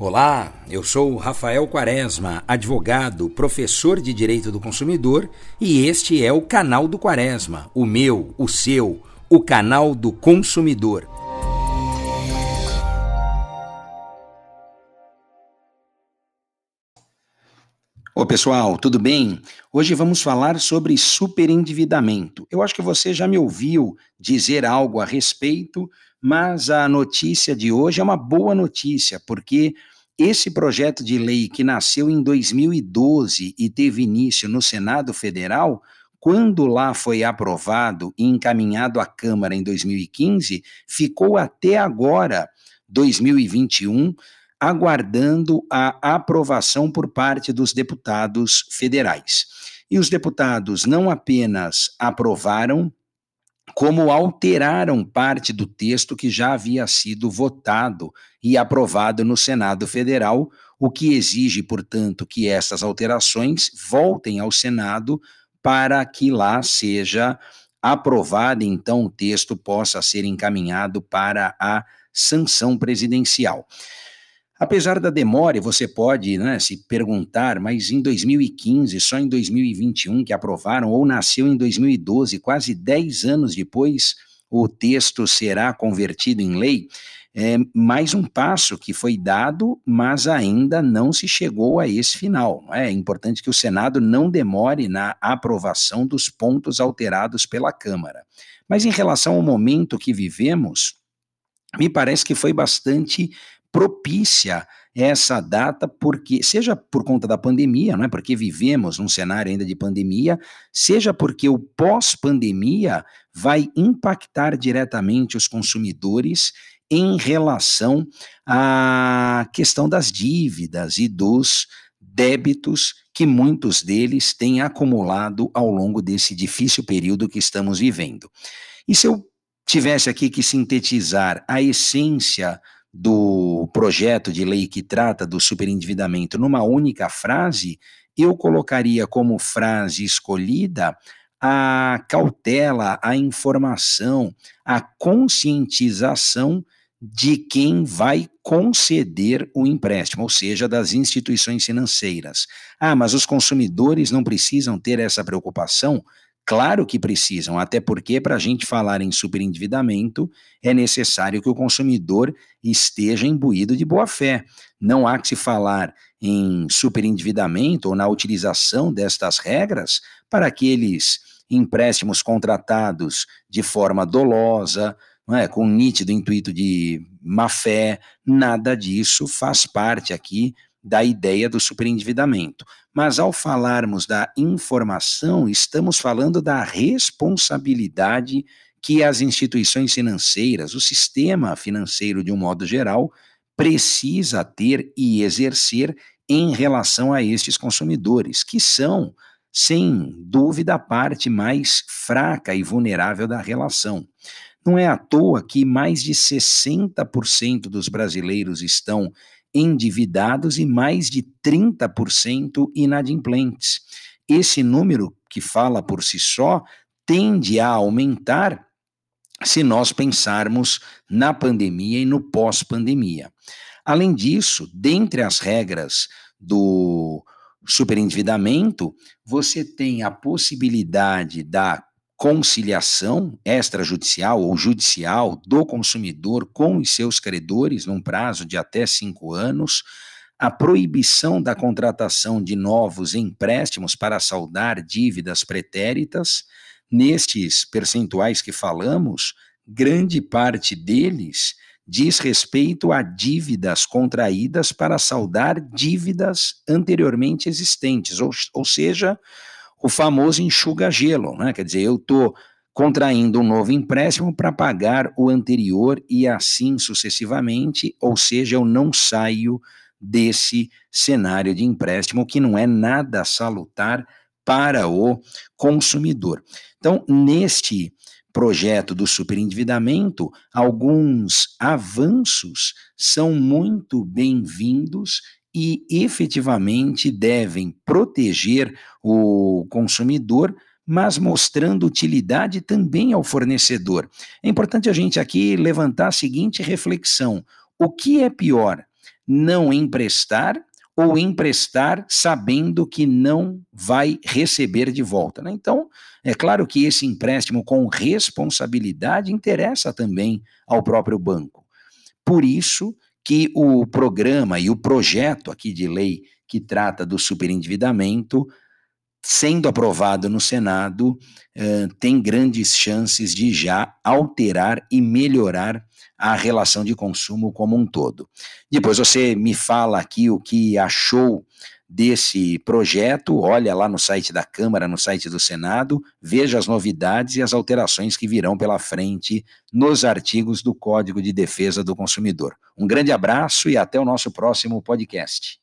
Olá, eu sou Rafael Quaresma, advogado, professor de Direito do Consumidor, e este é o canal do Quaresma, o meu, o seu, o canal do consumidor. Ô pessoal, tudo bem? Hoje vamos falar sobre superendividamento. Eu acho que você já me ouviu dizer algo a respeito, mas a notícia de hoje é uma boa notícia, porque esse projeto de lei que nasceu em 2012 e teve início no Senado Federal, quando lá foi aprovado e encaminhado à Câmara em 2015, ficou até agora, 2021, aguardando a aprovação por parte dos deputados federais. E os deputados não apenas aprovaram, como alteraram parte do texto que já havia sido votado e aprovado no Senado Federal, o que exige, portanto, que essas alterações voltem ao Senado para que lá seja aprovado, então o texto possa ser encaminhado para a sanção presidencial. Apesar da demora, você pode né, se perguntar, mas em 2015, só em 2021 que aprovaram, ou nasceu em 2012, quase 10 anos depois, o texto será convertido em lei. É mais um passo que foi dado, mas ainda não se chegou a esse final. É importante que o Senado não demore na aprovação dos pontos alterados pela Câmara. Mas em relação ao momento que vivemos, me parece que foi bastante propícia essa data, porque seja por conta da pandemia, não é? Porque vivemos num cenário ainda de pandemia, seja porque o pós-pandemia vai impactar diretamente os consumidores em relação à questão das dívidas e dos débitos que muitos deles têm acumulado ao longo desse difícil período que estamos vivendo. E se eu tivesse aqui que sintetizar a essência do projeto de lei que trata do superendividamento numa única frase, eu colocaria como frase escolhida a cautela, a informação, a conscientização de quem vai conceder o empréstimo, ou seja, das instituições financeiras. Ah, mas os consumidores não precisam ter essa preocupação? Claro que precisam, até porque para a gente falar em superendividamento é necessário que o consumidor esteja imbuído de boa fé. Não há que se falar em superendividamento ou na utilização destas regras para aqueles empréstimos contratados de forma dolosa, é, com nítido intuito de má fé, nada disso faz parte aqui da ideia do superendividamento. Mas ao falarmos da informação, estamos falando da responsabilidade que as instituições financeiras, o sistema financeiro de um modo geral, precisa ter e exercer em relação a estes consumidores, que são, sem dúvida, a parte mais fraca e vulnerável da relação. Não é à toa que mais de 60% dos brasileiros estão endividados e mais de 30% inadimplentes. Esse número, que fala por si só, tende a aumentar se nós pensarmos na pandemia e no pós-pandemia. Além disso, dentre as regras do superendividamento, você tem a possibilidade da conciliação extrajudicial ou judicial do consumidor com os seus credores num prazo de até cinco anos, a proibição da contratação de novos empréstimos para saldar dívidas pretéritas. Nestes percentuais que falamos, grande parte deles diz respeito a dívidas contraídas para saldar dívidas anteriormente existentes, ou, ou seja, o famoso enxuga-gelo, né? Quer dizer, eu estou contraindo um novo empréstimo para pagar o anterior e assim sucessivamente, ou seja, eu não saio desse cenário de empréstimo que não é nada salutar para o consumidor. Então, neste projeto do superendividamento, alguns avanços são muito bem-vindos e efetivamente devem proteger o consumidor, mas mostrando utilidade também ao fornecedor. É importante a gente aqui levantar a seguinte reflexão: o que é pior? não emprestar ou emprestar sabendo que não vai receber de volta. Né? Então, é claro que esse empréstimo com responsabilidade interessa também ao próprio banco. Por isso que o programa e o projeto aqui de lei que trata do superendividamento, sendo aprovado no Senado, eh, tem grandes chances de já alterar e melhorar a relação de consumo como um todo. Depois você me fala aqui o que achou desse projeto, olha lá no site da Câmara, no site do Senado, veja as novidades e as alterações que virão pela frente nos artigos do Código de Defesa do Consumidor. Um grande abraço e até o nosso próximo podcast.